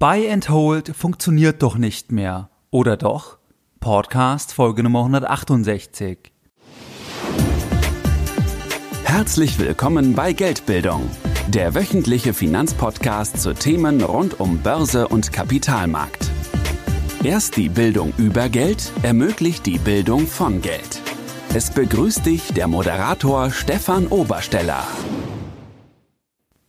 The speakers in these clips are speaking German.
Buy and Hold funktioniert doch nicht mehr, oder doch? Podcast Folge Nummer 168. Herzlich willkommen bei Geldbildung, der wöchentliche Finanzpodcast zu Themen rund um Börse und Kapitalmarkt. Erst die Bildung über Geld ermöglicht die Bildung von Geld. Es begrüßt dich der Moderator Stefan Obersteller.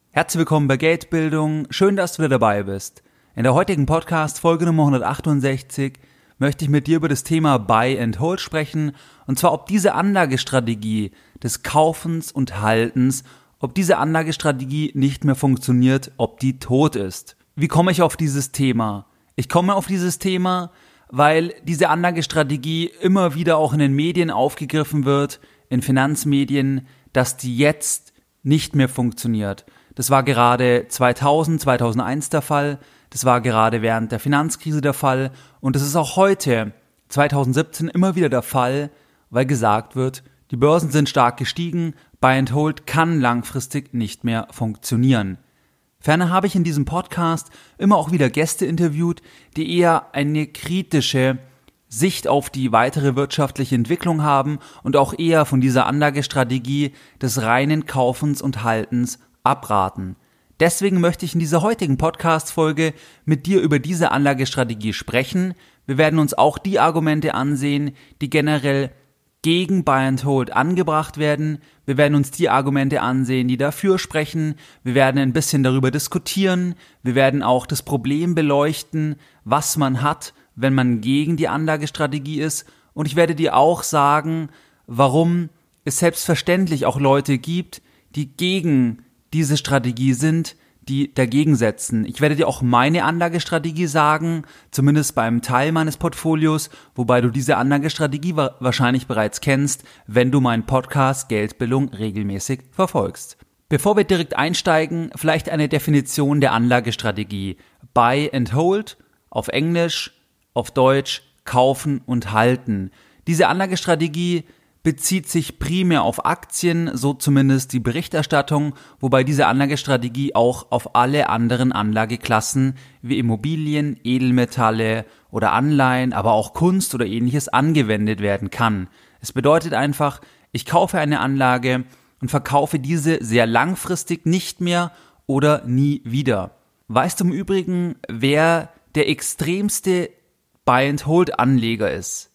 Herzlich willkommen bei Geldbildung. Schön, dass du wieder dabei bist. In der heutigen Podcast Folge Nummer 168 möchte ich mit dir über das Thema Buy and Hold sprechen und zwar ob diese Anlagestrategie des Kaufens und Haltens, ob diese Anlagestrategie nicht mehr funktioniert, ob die tot ist. Wie komme ich auf dieses Thema? Ich komme auf dieses Thema, weil diese Anlagestrategie immer wieder auch in den Medien aufgegriffen wird, in Finanzmedien, dass die jetzt nicht mehr funktioniert. Das war gerade 2000, 2001 der Fall. Das war gerade während der Finanzkrise der Fall und das ist auch heute, 2017, immer wieder der Fall, weil gesagt wird, die Börsen sind stark gestiegen, Buy and Hold kann langfristig nicht mehr funktionieren. Ferner habe ich in diesem Podcast immer auch wieder Gäste interviewt, die eher eine kritische Sicht auf die weitere wirtschaftliche Entwicklung haben und auch eher von dieser Anlagestrategie des reinen Kaufens und Haltens abraten. Deswegen möchte ich in dieser heutigen Podcast-Folge mit dir über diese Anlagestrategie sprechen. Wir werden uns auch die Argumente ansehen, die generell gegen Buy and Hold angebracht werden. Wir werden uns die Argumente ansehen, die dafür sprechen. Wir werden ein bisschen darüber diskutieren. Wir werden auch das Problem beleuchten, was man hat, wenn man gegen die Anlagestrategie ist. Und ich werde dir auch sagen, warum es selbstverständlich auch Leute gibt, die gegen diese Strategie sind, die dagegen setzen. Ich werde dir auch meine Anlagestrategie sagen, zumindest beim Teil meines Portfolios, wobei du diese Anlagestrategie wahrscheinlich bereits kennst, wenn du meinen Podcast Geldbildung regelmäßig verfolgst. Bevor wir direkt einsteigen, vielleicht eine Definition der Anlagestrategie. Buy and Hold auf Englisch, auf Deutsch kaufen und halten. Diese Anlagestrategie bezieht sich primär auf Aktien, so zumindest die Berichterstattung, wobei diese Anlagestrategie auch auf alle anderen Anlageklassen wie Immobilien, Edelmetalle oder Anleihen, aber auch Kunst oder ähnliches angewendet werden kann. Es bedeutet einfach, ich kaufe eine Anlage und verkaufe diese sehr langfristig nicht mehr oder nie wieder. Weißt du im Übrigen, wer der extremste Buy-and-Hold-Anleger ist?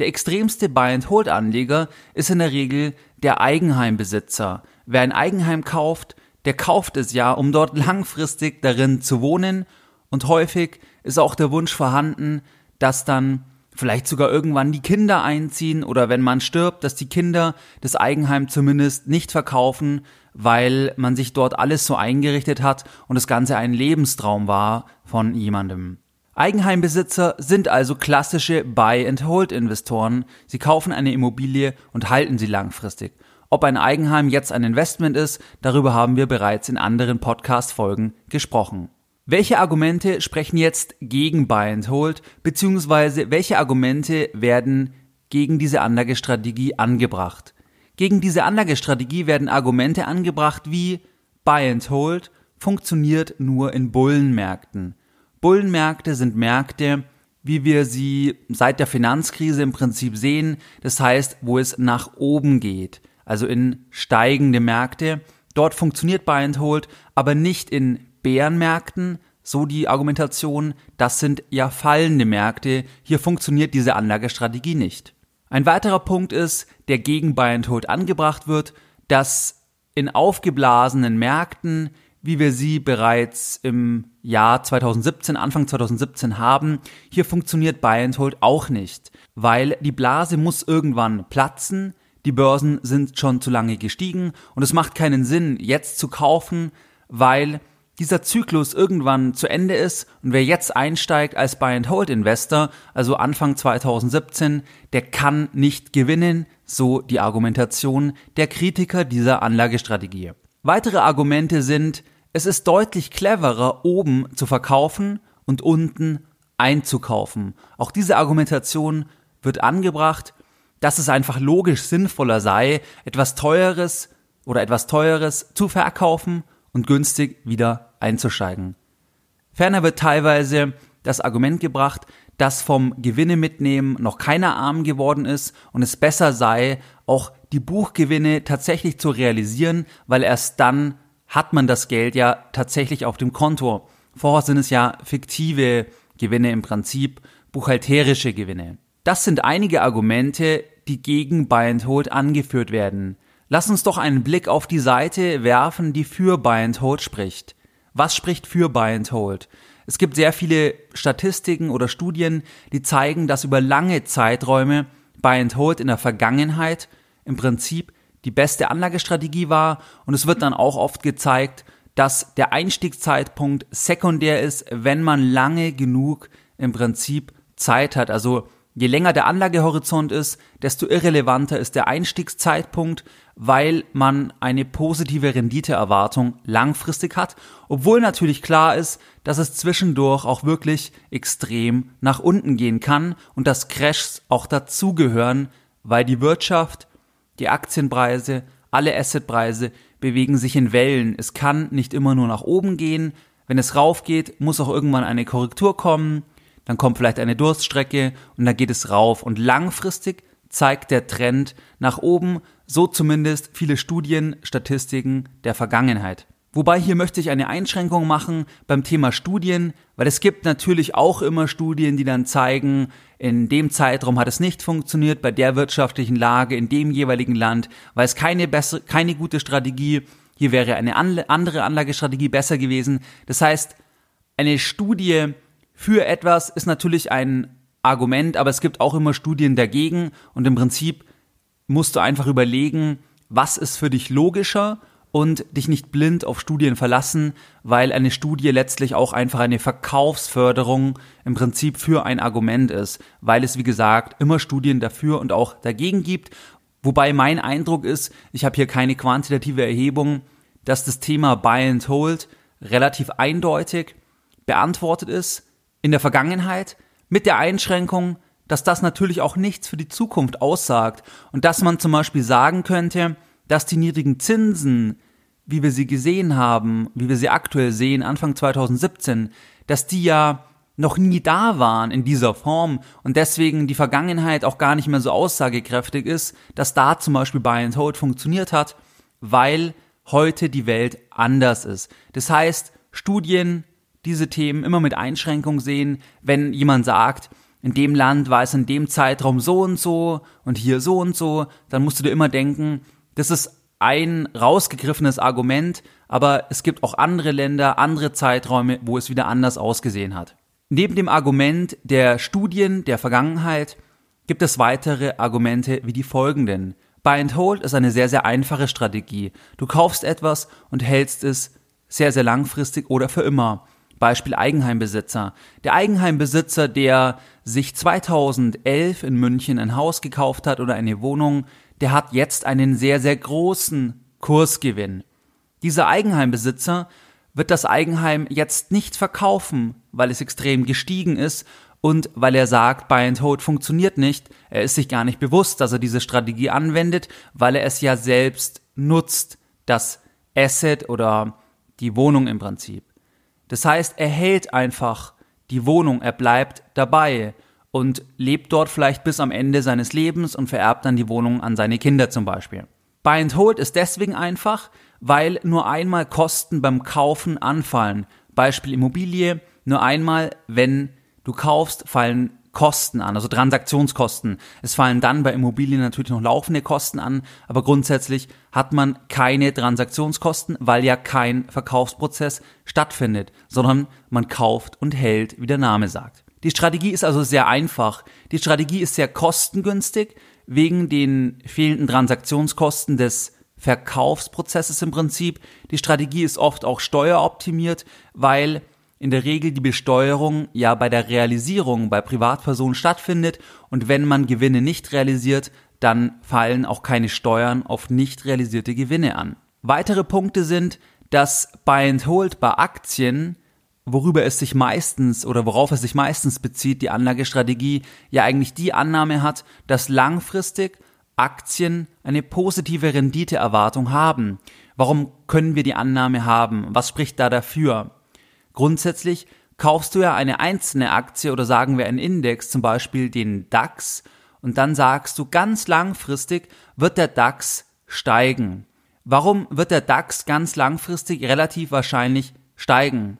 Der extremste Buy-and-Hold-Anleger ist in der Regel der Eigenheimbesitzer. Wer ein Eigenheim kauft, der kauft es ja, um dort langfristig darin zu wohnen und häufig ist auch der Wunsch vorhanden, dass dann vielleicht sogar irgendwann die Kinder einziehen oder wenn man stirbt, dass die Kinder das Eigenheim zumindest nicht verkaufen, weil man sich dort alles so eingerichtet hat und das Ganze ein Lebenstraum war von jemandem. Eigenheimbesitzer sind also klassische Buy-and-Hold-Investoren. Sie kaufen eine Immobilie und halten sie langfristig. Ob ein Eigenheim jetzt ein Investment ist, darüber haben wir bereits in anderen Podcast-Folgen gesprochen. Welche Argumente sprechen jetzt gegen Buy and Hold, beziehungsweise welche Argumente werden gegen diese Anlagestrategie angebracht? Gegen diese Anlagestrategie werden Argumente angebracht wie Buy and Hold funktioniert nur in Bullenmärkten. Bullenmärkte sind Märkte, wie wir sie seit der Finanzkrise im Prinzip sehen, das heißt, wo es nach oben geht, also in steigende Märkte. Dort funktioniert Buy and Hold, aber nicht in Bärenmärkten, so die Argumentation, das sind ja fallende Märkte, hier funktioniert diese Anlagestrategie nicht. Ein weiterer Punkt ist, der gegen Buy and Hold angebracht wird, dass in aufgeblasenen Märkten wie wir sie bereits im Jahr 2017, Anfang 2017 haben. Hier funktioniert Buy and Hold auch nicht, weil die Blase muss irgendwann platzen, die Börsen sind schon zu lange gestiegen und es macht keinen Sinn, jetzt zu kaufen, weil dieser Zyklus irgendwann zu Ende ist und wer jetzt einsteigt als Buy and Hold Investor, also Anfang 2017, der kann nicht gewinnen, so die Argumentation der Kritiker dieser Anlagestrategie. Weitere Argumente sind, es ist deutlich cleverer, oben zu verkaufen und unten einzukaufen. Auch diese Argumentation wird angebracht, dass es einfach logisch sinnvoller sei, etwas Teures oder etwas Teures zu verkaufen und günstig wieder einzusteigen. Ferner wird teilweise das Argument gebracht, dass vom Gewinne mitnehmen noch keiner arm geworden ist und es besser sei, auch die Buchgewinne tatsächlich zu realisieren, weil erst dann hat man das Geld ja tatsächlich auf dem Konto. Vorher sind es ja fiktive Gewinne im Prinzip, buchhalterische Gewinne. Das sind einige Argumente, die gegen Buy and Hold angeführt werden. Lass uns doch einen Blick auf die Seite werfen, die für Buy and Hold spricht. Was spricht für Buy and Hold? Es gibt sehr viele Statistiken oder Studien, die zeigen, dass über lange Zeiträume Buy and Hold in der Vergangenheit im Prinzip die beste Anlagestrategie war und es wird dann auch oft gezeigt, dass der Einstiegszeitpunkt sekundär ist, wenn man lange genug im Prinzip Zeit hat. Also je länger der Anlagehorizont ist, desto irrelevanter ist der Einstiegszeitpunkt, weil man eine positive Renditeerwartung langfristig hat, obwohl natürlich klar ist, dass es zwischendurch auch wirklich extrem nach unten gehen kann und dass Crashs auch dazugehören, weil die Wirtschaft, die Aktienpreise, alle Assetpreise bewegen sich in Wellen. Es kann nicht immer nur nach oben gehen. Wenn es rauf geht, muss auch irgendwann eine Korrektur kommen. Dann kommt vielleicht eine Durststrecke und dann geht es rauf. Und langfristig zeigt der Trend nach oben, so zumindest viele Studien, Statistiken der Vergangenheit. Wobei hier möchte ich eine Einschränkung machen beim Thema Studien, weil es gibt natürlich auch immer Studien, die dann zeigen, in dem Zeitraum hat es nicht funktioniert, bei der wirtschaftlichen Lage, in dem jeweiligen Land, weil es keine bessere, keine gute Strategie, hier wäre eine andere Anlagestrategie besser gewesen. Das heißt, eine Studie für etwas ist natürlich ein Argument, aber es gibt auch immer Studien dagegen und im Prinzip musst du einfach überlegen, was ist für dich logischer und dich nicht blind auf Studien verlassen, weil eine Studie letztlich auch einfach eine Verkaufsförderung im Prinzip für ein Argument ist, weil es wie gesagt immer Studien dafür und auch dagegen gibt. Wobei mein Eindruck ist, ich habe hier keine quantitative Erhebung, dass das Thema Buy and Hold relativ eindeutig beantwortet ist in der Vergangenheit mit der Einschränkung, dass das natürlich auch nichts für die Zukunft aussagt und dass man zum Beispiel sagen könnte, dass die niedrigen Zinsen, wie wir sie gesehen haben, wie wir sie aktuell sehen, Anfang 2017, dass die ja noch nie da waren in dieser Form und deswegen die Vergangenheit auch gar nicht mehr so aussagekräftig ist, dass da zum Beispiel Buy and Hold funktioniert hat, weil heute die Welt anders ist. Das heißt, Studien diese Themen immer mit Einschränkung sehen, wenn jemand sagt, in dem Land war es in dem Zeitraum so und so und hier so und so, dann musst du dir immer denken, das ist ein rausgegriffenes Argument, aber es gibt auch andere Länder, andere Zeiträume, wo es wieder anders ausgesehen hat. Neben dem Argument der Studien der Vergangenheit gibt es weitere Argumente wie die folgenden. Buy and Hold ist eine sehr, sehr einfache Strategie. Du kaufst etwas und hältst es sehr, sehr langfristig oder für immer. Beispiel Eigenheimbesitzer. Der Eigenheimbesitzer, der sich 2011 in München ein Haus gekauft hat oder eine Wohnung, der hat jetzt einen sehr, sehr großen Kursgewinn. Dieser Eigenheimbesitzer wird das Eigenheim jetzt nicht verkaufen, weil es extrem gestiegen ist und weil er sagt, Buy and Hold funktioniert nicht. Er ist sich gar nicht bewusst, dass er diese Strategie anwendet, weil er es ja selbst nutzt, das Asset oder die Wohnung im Prinzip. Das heißt, er hält einfach die Wohnung, er bleibt dabei und lebt dort vielleicht bis am Ende seines Lebens und vererbt dann die Wohnung an seine Kinder zum Beispiel. Buy and Hold ist deswegen einfach, weil nur einmal Kosten beim Kaufen anfallen. Beispiel Immobilie, nur einmal, wenn du kaufst, fallen Kosten an, also Transaktionskosten. Es fallen dann bei Immobilien natürlich noch laufende Kosten an, aber grundsätzlich hat man keine Transaktionskosten, weil ja kein Verkaufsprozess stattfindet, sondern man kauft und hält, wie der Name sagt. Die Strategie ist also sehr einfach. Die Strategie ist sehr kostengünstig wegen den fehlenden Transaktionskosten des Verkaufsprozesses im Prinzip. Die Strategie ist oft auch steueroptimiert, weil in der Regel die Besteuerung ja bei der Realisierung bei Privatpersonen stattfindet und wenn man Gewinne nicht realisiert, dann fallen auch keine Steuern auf nicht realisierte Gewinne an. Weitere Punkte sind, dass Buy and Hold bei Aktien worüber es sich meistens oder worauf es sich meistens bezieht, die Anlagestrategie, ja eigentlich die Annahme hat, dass langfristig Aktien eine positive Renditeerwartung haben. Warum können wir die Annahme haben? Was spricht da dafür? Grundsätzlich kaufst du ja eine einzelne Aktie oder sagen wir einen Index, zum Beispiel den DAX, und dann sagst du, ganz langfristig wird der DAX steigen. Warum wird der DAX ganz langfristig relativ wahrscheinlich steigen?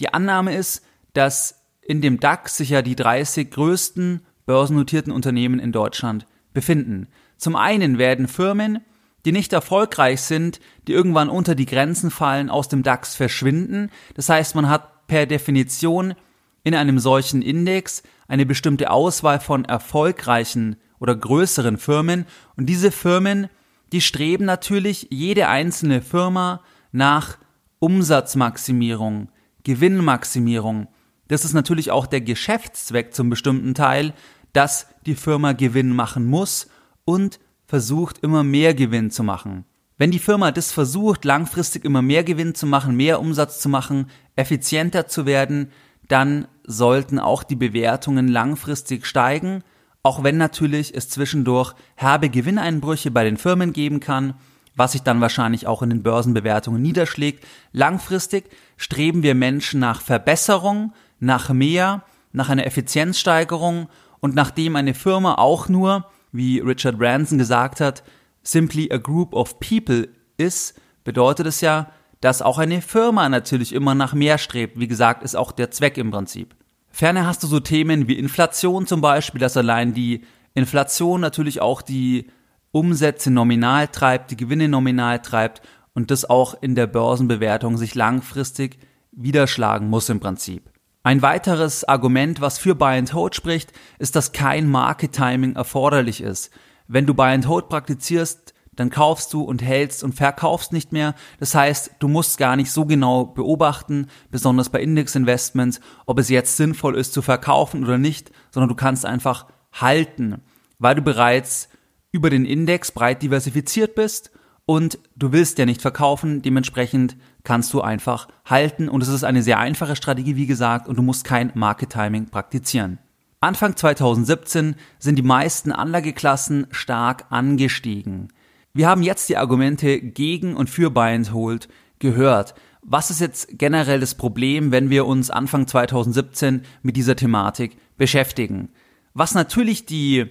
Die Annahme ist, dass in dem DAX sich ja die 30 größten börsennotierten Unternehmen in Deutschland befinden. Zum einen werden Firmen, die nicht erfolgreich sind, die irgendwann unter die Grenzen fallen, aus dem DAX verschwinden. Das heißt, man hat per Definition in einem solchen Index eine bestimmte Auswahl von erfolgreichen oder größeren Firmen und diese Firmen, die streben natürlich jede einzelne Firma nach Umsatzmaximierung, Gewinnmaximierung. Das ist natürlich auch der Geschäftszweck zum bestimmten Teil, dass die Firma Gewinn machen muss und versucht immer mehr Gewinn zu machen. Wenn die Firma das versucht, langfristig immer mehr Gewinn zu machen, mehr Umsatz zu machen, effizienter zu werden, dann sollten auch die Bewertungen langfristig steigen, auch wenn natürlich es zwischendurch herbe Gewinneinbrüche bei den Firmen geben kann, was sich dann wahrscheinlich auch in den Börsenbewertungen niederschlägt. Langfristig streben wir Menschen nach Verbesserung, nach mehr, nach einer Effizienzsteigerung und nachdem eine Firma auch nur, wie Richard Branson gesagt hat, simply a group of people ist, bedeutet es ja, dass auch eine Firma natürlich immer nach mehr strebt. Wie gesagt, ist auch der Zweck im Prinzip. Ferner hast du so Themen wie Inflation zum Beispiel, dass allein die Inflation natürlich auch die Umsätze nominal treibt, die Gewinne nominal treibt und das auch in der Börsenbewertung sich langfristig widerschlagen muss im Prinzip. Ein weiteres Argument, was für Buy and Hold spricht, ist, dass kein Market Timing erforderlich ist. Wenn du Buy and Hold praktizierst, dann kaufst du und hältst und verkaufst nicht mehr. Das heißt, du musst gar nicht so genau beobachten, besonders bei Indexinvestments, ob es jetzt sinnvoll ist zu verkaufen oder nicht, sondern du kannst einfach halten, weil du bereits über den Index breit diversifiziert bist und du willst ja nicht verkaufen, dementsprechend kannst du einfach halten und es ist eine sehr einfache Strategie, wie gesagt, und du musst kein Market Timing praktizieren. Anfang 2017 sind die meisten Anlageklassen stark angestiegen. Wir haben jetzt die Argumente gegen und für Buy and Hold gehört. Was ist jetzt generell das Problem, wenn wir uns Anfang 2017 mit dieser Thematik beschäftigen? Was natürlich die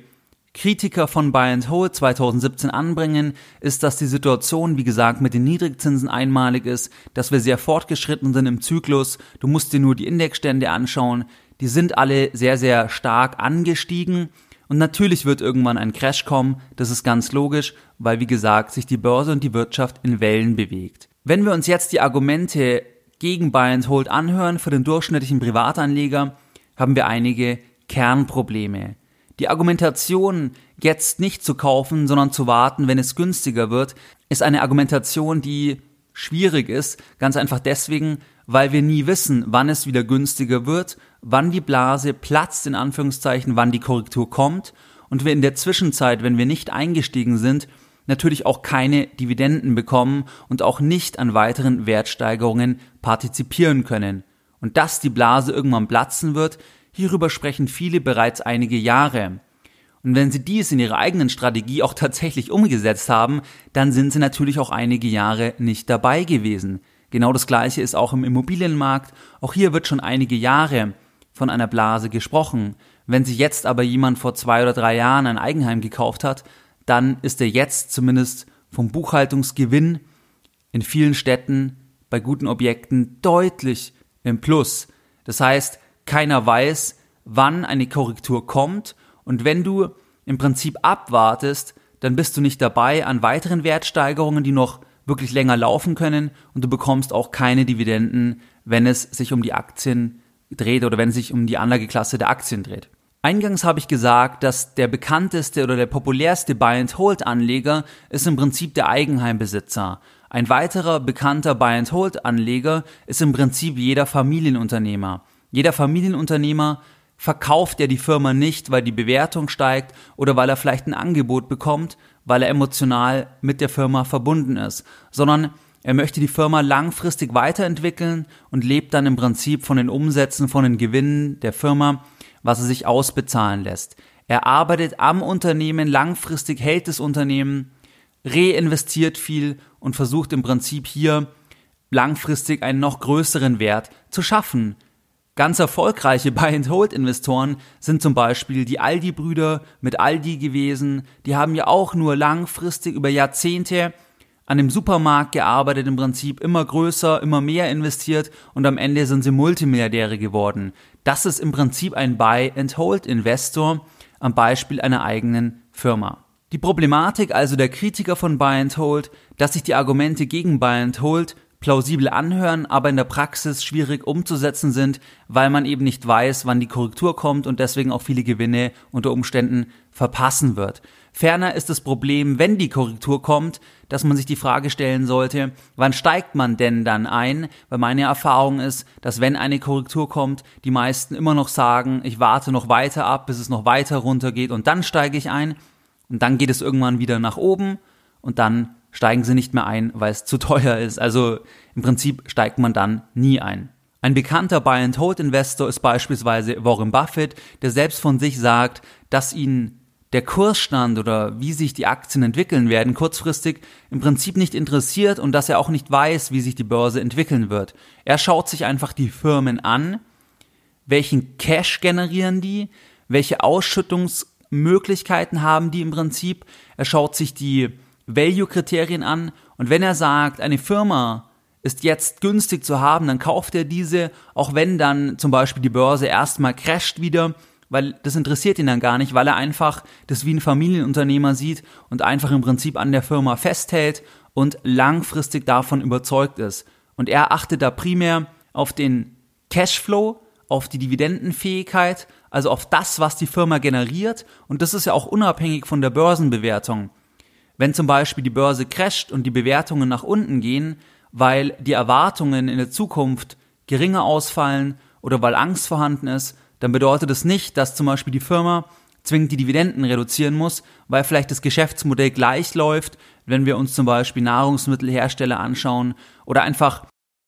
Kritiker von Buy and Hold 2017 anbringen, ist, dass die Situation, wie gesagt, mit den Niedrigzinsen einmalig ist, dass wir sehr fortgeschritten sind im Zyklus. Du musst dir nur die Indexstände anschauen. Die sind alle sehr, sehr stark angestiegen und natürlich wird irgendwann ein Crash kommen, das ist ganz logisch, weil wie gesagt sich die Börse und die Wirtschaft in Wellen bewegt. Wenn wir uns jetzt die Argumente gegen Buy and Hold anhören für den durchschnittlichen Privatanleger, haben wir einige Kernprobleme. Die Argumentation, jetzt nicht zu kaufen, sondern zu warten, wenn es günstiger wird, ist eine Argumentation, die schwierig ist, ganz einfach deswegen, weil wir nie wissen, wann es wieder günstiger wird, wann die Blase platzt, in Anführungszeichen, wann die Korrektur kommt und wir in der Zwischenzeit, wenn wir nicht eingestiegen sind, natürlich auch keine Dividenden bekommen und auch nicht an weiteren Wertsteigerungen partizipieren können. Und dass die Blase irgendwann platzen wird, hierüber sprechen viele bereits einige Jahre. Und wenn sie dies in ihrer eigenen Strategie auch tatsächlich umgesetzt haben, dann sind sie natürlich auch einige Jahre nicht dabei gewesen. Genau das gleiche ist auch im Immobilienmarkt. Auch hier wird schon einige Jahre von einer Blase gesprochen. Wenn sich jetzt aber jemand vor zwei oder drei Jahren ein Eigenheim gekauft hat, dann ist er jetzt zumindest vom Buchhaltungsgewinn in vielen Städten bei guten Objekten deutlich im Plus. Das heißt, keiner weiß, wann eine Korrektur kommt und wenn du im Prinzip abwartest, dann bist du nicht dabei an weiteren Wertsteigerungen, die noch wirklich länger laufen können und du bekommst auch keine Dividenden, wenn es sich um die Aktien dreht oder wenn es sich um die Anlageklasse der Aktien dreht. Eingangs habe ich gesagt, dass der bekannteste oder der populärste Buy-and-Hold-Anleger ist im Prinzip der Eigenheimbesitzer. Ein weiterer bekannter Buy-and-Hold-Anleger ist im Prinzip jeder Familienunternehmer. Jeder Familienunternehmer verkauft ja die Firma nicht, weil die Bewertung steigt oder weil er vielleicht ein Angebot bekommt, weil er emotional mit der Firma verbunden ist, sondern er möchte die Firma langfristig weiterentwickeln und lebt dann im Prinzip von den Umsätzen, von den Gewinnen der Firma, was er sich ausbezahlen lässt. Er arbeitet am Unternehmen, langfristig hält das Unternehmen, reinvestiert viel und versucht im Prinzip hier langfristig einen noch größeren Wert zu schaffen. Ganz erfolgreiche Buy-and-Hold-Investoren sind zum Beispiel die Aldi-Brüder mit Aldi gewesen. Die haben ja auch nur langfristig über Jahrzehnte an dem Supermarkt gearbeitet, im Prinzip immer größer, immer mehr investiert und am Ende sind sie Multimilliardäre geworden. Das ist im Prinzip ein Buy-and-Hold-Investor am Beispiel einer eigenen Firma. Die Problematik also der Kritiker von Buy and Hold, dass sich die Argumente gegen Buy and Hold plausibel anhören, aber in der Praxis schwierig umzusetzen sind, weil man eben nicht weiß, wann die Korrektur kommt und deswegen auch viele Gewinne unter Umständen verpassen wird. Ferner ist das Problem, wenn die Korrektur kommt, dass man sich die Frage stellen sollte, wann steigt man denn dann ein? Weil meine Erfahrung ist, dass wenn eine Korrektur kommt, die meisten immer noch sagen, ich warte noch weiter ab, bis es noch weiter runtergeht und dann steige ich ein. Und dann geht es irgendwann wieder nach oben und dann steigen sie nicht mehr ein, weil es zu teuer ist. Also im Prinzip steigt man dann nie ein. Ein bekannter Buy-and-Hold-Investor ist beispielsweise Warren Buffett, der selbst von sich sagt, dass ihn der Kursstand oder wie sich die Aktien entwickeln werden kurzfristig im Prinzip nicht interessiert und dass er auch nicht weiß, wie sich die Börse entwickeln wird. Er schaut sich einfach die Firmen an, welchen Cash generieren die, welche Ausschüttungsmöglichkeiten haben die im Prinzip. Er schaut sich die Value-Kriterien an und wenn er sagt, eine Firma ist jetzt günstig zu haben, dann kauft er diese, auch wenn dann zum Beispiel die Börse erstmal crasht wieder, weil das interessiert ihn dann gar nicht, weil er einfach das wie ein Familienunternehmer sieht und einfach im Prinzip an der Firma festhält und langfristig davon überzeugt ist. Und er achtet da primär auf den Cashflow, auf die Dividendenfähigkeit, also auf das, was die Firma generiert. Und das ist ja auch unabhängig von der Börsenbewertung. Wenn zum Beispiel die Börse crasht und die Bewertungen nach unten gehen, weil die Erwartungen in der Zukunft geringer ausfallen oder weil Angst vorhanden ist, dann bedeutet das nicht, dass zum Beispiel die Firma zwingend die Dividenden reduzieren muss, weil vielleicht das Geschäftsmodell gleich läuft, wenn wir uns zum Beispiel Nahrungsmittelhersteller anschauen oder einfach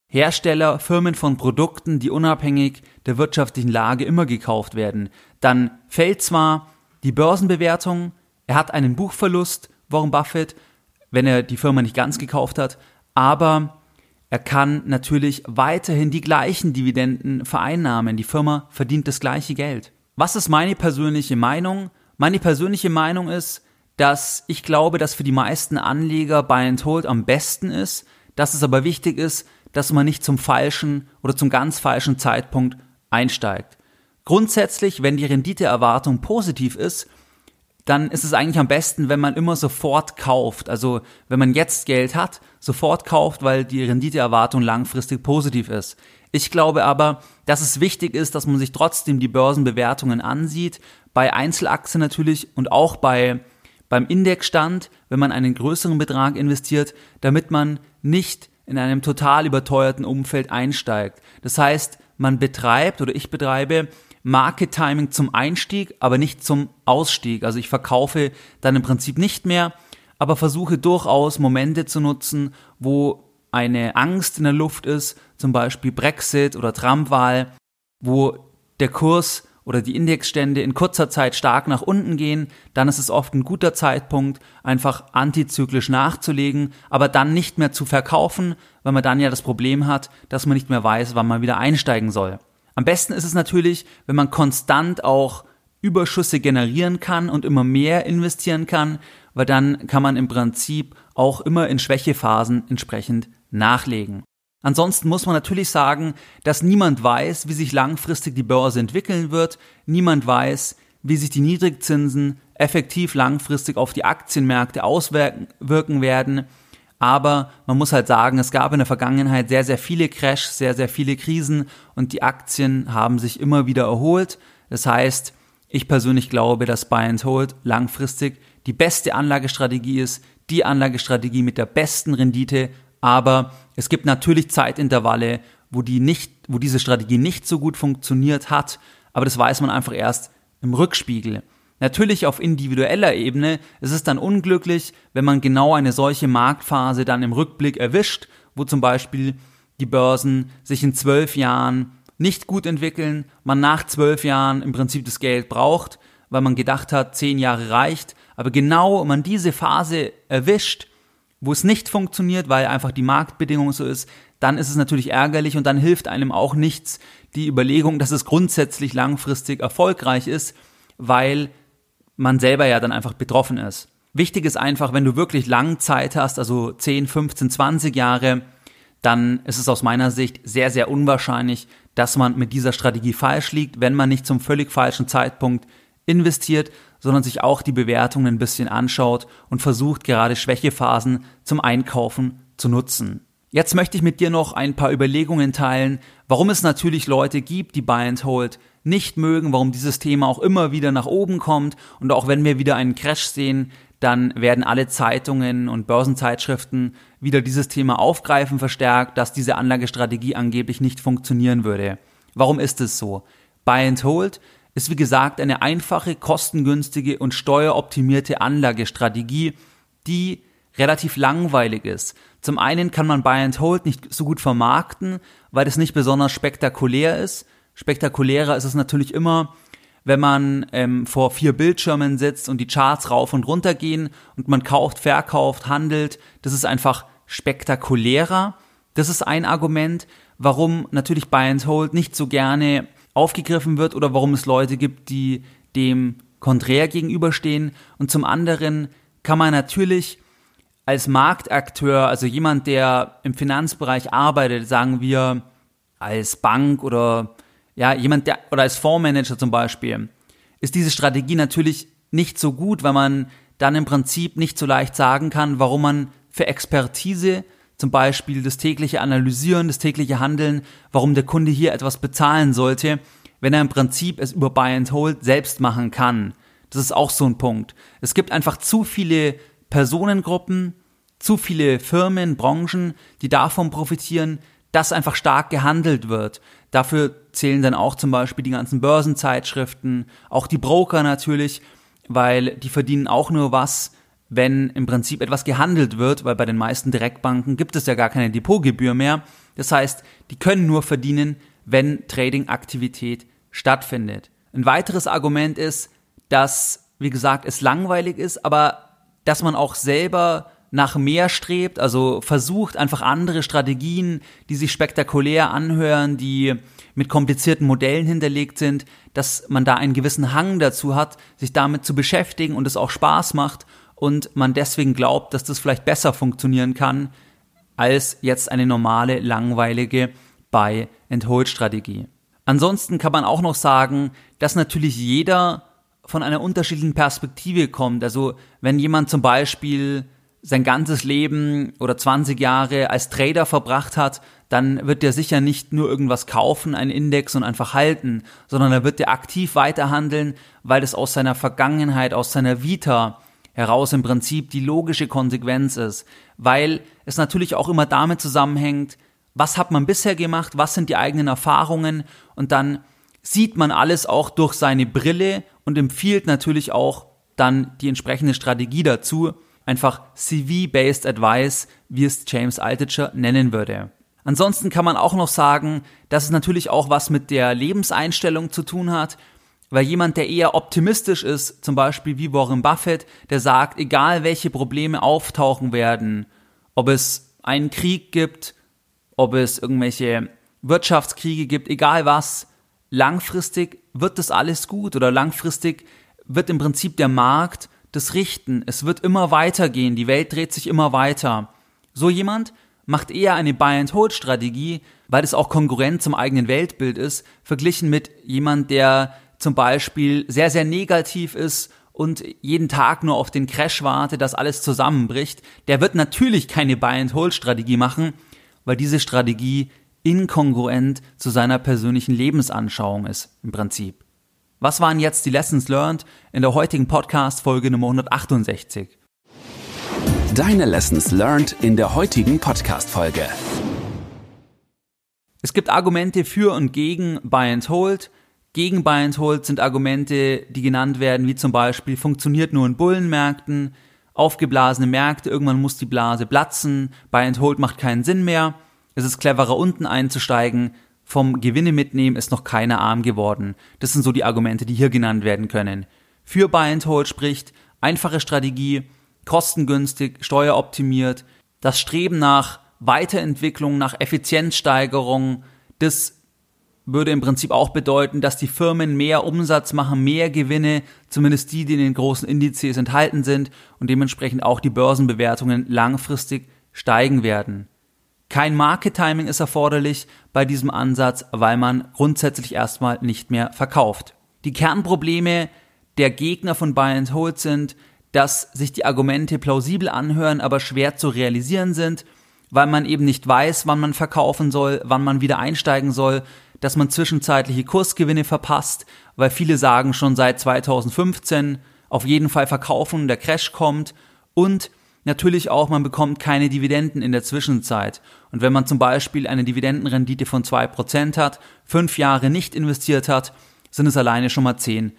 Hersteller, Firmen von Produkten, die unabhängig der wirtschaftlichen Lage immer gekauft werden. Dann fällt zwar die Börsenbewertung, er hat einen Buchverlust, Warren Buffett, wenn er die Firma nicht ganz gekauft hat, aber er kann natürlich weiterhin die gleichen Dividenden vereinnahmen. Die Firma verdient das gleiche Geld. Was ist meine persönliche Meinung? Meine persönliche Meinung ist, dass ich glaube, dass für die meisten Anleger Buy and Hold am besten ist, dass es aber wichtig ist, dass man nicht zum falschen oder zum ganz falschen Zeitpunkt einsteigt. Grundsätzlich, wenn die Renditeerwartung positiv ist, dann ist es eigentlich am besten, wenn man immer sofort kauft. Also wenn man jetzt Geld hat, sofort kauft, weil die Renditeerwartung langfristig positiv ist. Ich glaube aber, dass es wichtig ist, dass man sich trotzdem die Börsenbewertungen ansieht, bei Einzelaktien natürlich und auch bei beim Indexstand, wenn man einen größeren Betrag investiert, damit man nicht in einem total überteuerten Umfeld einsteigt. Das heißt, man betreibt oder ich betreibe Market Timing zum Einstieg, aber nicht zum Ausstieg. Also ich verkaufe dann im Prinzip nicht mehr, aber versuche durchaus Momente zu nutzen, wo eine Angst in der Luft ist, zum Beispiel Brexit oder Trump-Wahl, wo der Kurs oder die Indexstände in kurzer Zeit stark nach unten gehen, dann ist es oft ein guter Zeitpunkt, einfach antizyklisch nachzulegen, aber dann nicht mehr zu verkaufen, weil man dann ja das Problem hat, dass man nicht mehr weiß, wann man wieder einsteigen soll. Am besten ist es natürlich, wenn man konstant auch Überschüsse generieren kann und immer mehr investieren kann, weil dann kann man im Prinzip auch immer in Schwächephasen entsprechend nachlegen. Ansonsten muss man natürlich sagen, dass niemand weiß, wie sich langfristig die Börse entwickeln wird, niemand weiß, wie sich die Niedrigzinsen effektiv langfristig auf die Aktienmärkte auswirken werden, aber man muss halt sagen, es gab in der Vergangenheit sehr, sehr viele Crashs, sehr, sehr viele Krisen und die Aktien haben sich immer wieder erholt. Das heißt, ich persönlich glaube, dass Buy and Hold langfristig die beste Anlagestrategie ist, die Anlagestrategie mit der besten Rendite, aber es gibt natürlich Zeitintervalle, wo die nicht, wo diese Strategie nicht so gut funktioniert hat, aber das weiß man einfach erst im Rückspiegel. Natürlich auf individueller Ebene ist es dann unglücklich, wenn man genau eine solche Marktphase dann im Rückblick erwischt, wo zum Beispiel die Börsen sich in zwölf Jahren nicht gut entwickeln, man nach zwölf Jahren im Prinzip das Geld braucht, weil man gedacht hat, zehn Jahre reicht, aber genau man diese Phase erwischt, wo es nicht funktioniert, weil einfach die Marktbedingung so ist, dann ist es natürlich ärgerlich und dann hilft einem auch nichts. Die Überlegung, dass es grundsätzlich langfristig erfolgreich ist, weil man selber ja dann einfach betroffen ist. Wichtig ist einfach, wenn du wirklich lang Zeit hast, also 10, 15, 20 Jahre, dann ist es aus meiner Sicht sehr, sehr unwahrscheinlich, dass man mit dieser Strategie falsch liegt, wenn man nicht zum völlig falschen Zeitpunkt investiert, sondern sich auch die Bewertungen ein bisschen anschaut und versucht gerade Schwächephasen zum Einkaufen zu nutzen. Jetzt möchte ich mit dir noch ein paar Überlegungen teilen, warum es natürlich Leute gibt, die Buy and Hold nicht mögen, warum dieses Thema auch immer wieder nach oben kommt und auch wenn wir wieder einen Crash sehen, dann werden alle Zeitungen und Börsenzeitschriften wieder dieses Thema aufgreifen verstärkt, dass diese Anlagestrategie angeblich nicht funktionieren würde. Warum ist es so? Buy and Hold ist wie gesagt eine einfache, kostengünstige und steueroptimierte Anlagestrategie, die relativ langweilig ist. Zum einen kann man Buy and Hold nicht so gut vermarkten, weil es nicht besonders spektakulär ist. Spektakulärer ist es natürlich immer, wenn man ähm, vor vier Bildschirmen sitzt und die Charts rauf und runter gehen und man kauft, verkauft, handelt. Das ist einfach spektakulärer. Das ist ein Argument, warum natürlich Buy and Hold nicht so gerne aufgegriffen wird oder warum es Leute gibt, die dem konträr gegenüberstehen. Und zum anderen kann man natürlich als Marktakteur, also jemand, der im Finanzbereich arbeitet, sagen wir als Bank oder ja, jemand, der oder als Fondsmanager zum Beispiel, ist diese Strategie natürlich nicht so gut, weil man dann im Prinzip nicht so leicht sagen kann, warum man für Expertise zum Beispiel das tägliche Analysieren, das tägliche Handeln, warum der Kunde hier etwas bezahlen sollte, wenn er im Prinzip es über Buy and Hold selbst machen kann. Das ist auch so ein Punkt. Es gibt einfach zu viele Personengruppen, zu viele Firmen, Branchen, die davon profitieren, dass einfach stark gehandelt wird. Dafür zählen dann auch zum Beispiel die ganzen Börsenzeitschriften, auch die Broker natürlich, weil die verdienen auch nur was, wenn im Prinzip etwas gehandelt wird, weil bei den meisten Direktbanken gibt es ja gar keine Depotgebühr mehr. Das heißt, die können nur verdienen, wenn Trading-Aktivität stattfindet. Ein weiteres Argument ist, dass, wie gesagt, es langweilig ist, aber dass man auch selber nach mehr strebt, also versucht einfach andere Strategien, die sich spektakulär anhören, die mit komplizierten Modellen hinterlegt sind, dass man da einen gewissen Hang dazu hat, sich damit zu beschäftigen und es auch Spaß macht und man deswegen glaubt, dass das vielleicht besser funktionieren kann als jetzt eine normale, langweilige Buy-and-Hold-Strategie. Ansonsten kann man auch noch sagen, dass natürlich jeder von einer unterschiedlichen Perspektive kommt. Also wenn jemand zum Beispiel sein ganzes Leben oder 20 Jahre als Trader verbracht hat, dann wird er sicher nicht nur irgendwas kaufen, einen Index und einfach halten, sondern er wird er aktiv weiterhandeln, weil das aus seiner Vergangenheit, aus seiner Vita heraus im Prinzip die logische Konsequenz ist, weil es natürlich auch immer damit zusammenhängt, was hat man bisher gemacht, was sind die eigenen Erfahrungen und dann sieht man alles auch durch seine Brille und empfiehlt natürlich auch dann die entsprechende Strategie dazu, einfach CV-based Advice, wie es James Altucher nennen würde. Ansonsten kann man auch noch sagen, dass es natürlich auch was mit der Lebenseinstellung zu tun hat weil jemand, der eher optimistisch ist, zum Beispiel wie Warren Buffett, der sagt, egal welche Probleme auftauchen werden, ob es einen Krieg gibt, ob es irgendwelche Wirtschaftskriege gibt, egal was, langfristig wird das alles gut oder langfristig wird im Prinzip der Markt das richten. Es wird immer weitergehen, die Welt dreht sich immer weiter. So jemand macht eher eine Buy-and-Hold-Strategie, weil es auch Konkurrent zum eigenen Weltbild ist, verglichen mit jemand, der zum Beispiel sehr, sehr negativ ist und jeden Tag nur auf den Crash wartet, dass alles zusammenbricht, der wird natürlich keine Buy-and-Hold-Strategie machen, weil diese Strategie inkongruent zu seiner persönlichen Lebensanschauung ist, im Prinzip. Was waren jetzt die Lessons learned in der heutigen Podcast-Folge Nummer 168? Deine Lessons learned in der heutigen Podcast-Folge. Es gibt Argumente für und gegen Buy and Hold. Gegen Buy and Hold sind Argumente, die genannt werden, wie zum Beispiel funktioniert nur in Bullenmärkten, aufgeblasene Märkte, irgendwann muss die Blase platzen, Buy and Hold macht keinen Sinn mehr, es ist cleverer unten einzusteigen, vom Gewinne mitnehmen ist noch keiner arm geworden. Das sind so die Argumente, die hier genannt werden können. Für Buy and Hold spricht einfache Strategie, kostengünstig, steueroptimiert, das Streben nach Weiterentwicklung, nach Effizienzsteigerung. Das würde im Prinzip auch bedeuten, dass die Firmen mehr Umsatz machen, mehr Gewinne, zumindest die, die in den großen Indizes enthalten sind und dementsprechend auch die Börsenbewertungen langfristig steigen werden. Kein Market Timing ist erforderlich bei diesem Ansatz, weil man grundsätzlich erstmal nicht mehr verkauft. Die Kernprobleme der Gegner von Buy and Hold sind, dass sich die Argumente plausibel anhören, aber schwer zu realisieren sind, weil man eben nicht weiß, wann man verkaufen soll, wann man wieder einsteigen soll, dass man zwischenzeitliche Kursgewinne verpasst, weil viele sagen schon seit 2015 auf jeden Fall verkaufen, der Crash kommt und natürlich auch, man bekommt keine Dividenden in der Zwischenzeit. Und wenn man zum Beispiel eine Dividendenrendite von 2% hat, fünf Jahre nicht investiert hat, sind es alleine schon mal 10%,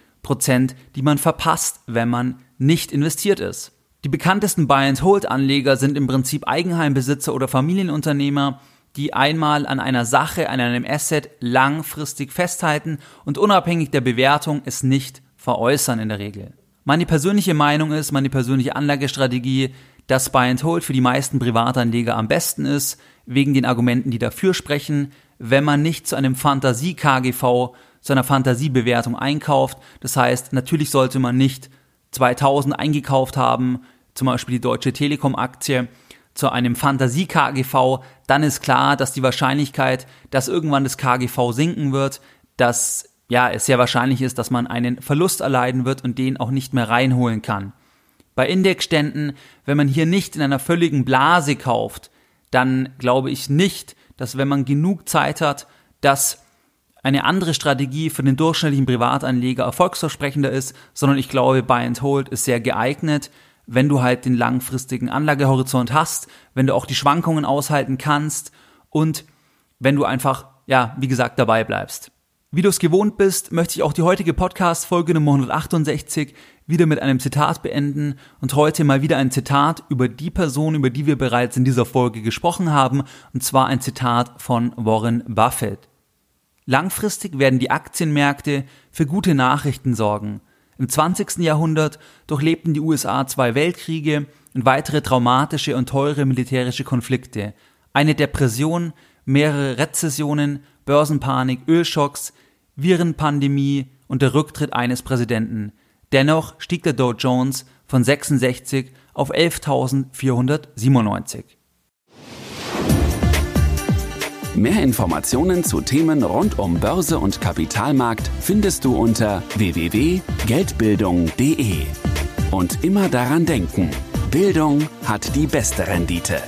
die man verpasst, wenn man nicht investiert ist. Die bekanntesten Buy-and-Hold-Anleger sind im Prinzip Eigenheimbesitzer oder Familienunternehmer, die einmal an einer Sache, an einem Asset langfristig festhalten und unabhängig der Bewertung es nicht veräußern in der Regel. Meine persönliche Meinung ist, meine persönliche Anlagestrategie, dass Buy and Hold für die meisten Privatanleger am besten ist, wegen den Argumenten, die dafür sprechen, wenn man nicht zu einem Fantasie-KGV, zu einer Fantasiebewertung einkauft. Das heißt, natürlich sollte man nicht 2000 eingekauft haben, zum Beispiel die Deutsche Telekom-Aktie, zu einem Fantasie-KGV, dann ist klar, dass die Wahrscheinlichkeit, dass irgendwann das KGV sinken wird, dass ja, es sehr wahrscheinlich ist, dass man einen Verlust erleiden wird und den auch nicht mehr reinholen kann. Bei Indexständen, wenn man hier nicht in einer völligen Blase kauft, dann glaube ich nicht, dass wenn man genug Zeit hat, dass eine andere Strategie für den durchschnittlichen Privatanleger erfolgsversprechender ist, sondern ich glaube, Buy and Hold ist sehr geeignet, wenn du halt den langfristigen Anlagehorizont hast, wenn du auch die Schwankungen aushalten kannst und wenn du einfach, ja, wie gesagt, dabei bleibst. Wie du es gewohnt bist, möchte ich auch die heutige Podcast-Folge Nummer 168 wieder mit einem Zitat beenden und heute mal wieder ein Zitat über die Person, über die wir bereits in dieser Folge gesprochen haben, und zwar ein Zitat von Warren Buffett. Langfristig werden die Aktienmärkte für gute Nachrichten sorgen. Im 20. Jahrhundert durchlebten die USA zwei Weltkriege und weitere traumatische und teure militärische Konflikte, eine Depression, mehrere Rezessionen, Börsenpanik, Ölschocks, Virenpandemie und der Rücktritt eines Präsidenten. Dennoch stieg der Dow Jones von 66 auf 11.497. Mehr Informationen zu Themen rund um Börse und Kapitalmarkt findest du unter www.geldbildung.de. Und immer daran denken, Bildung hat die beste Rendite.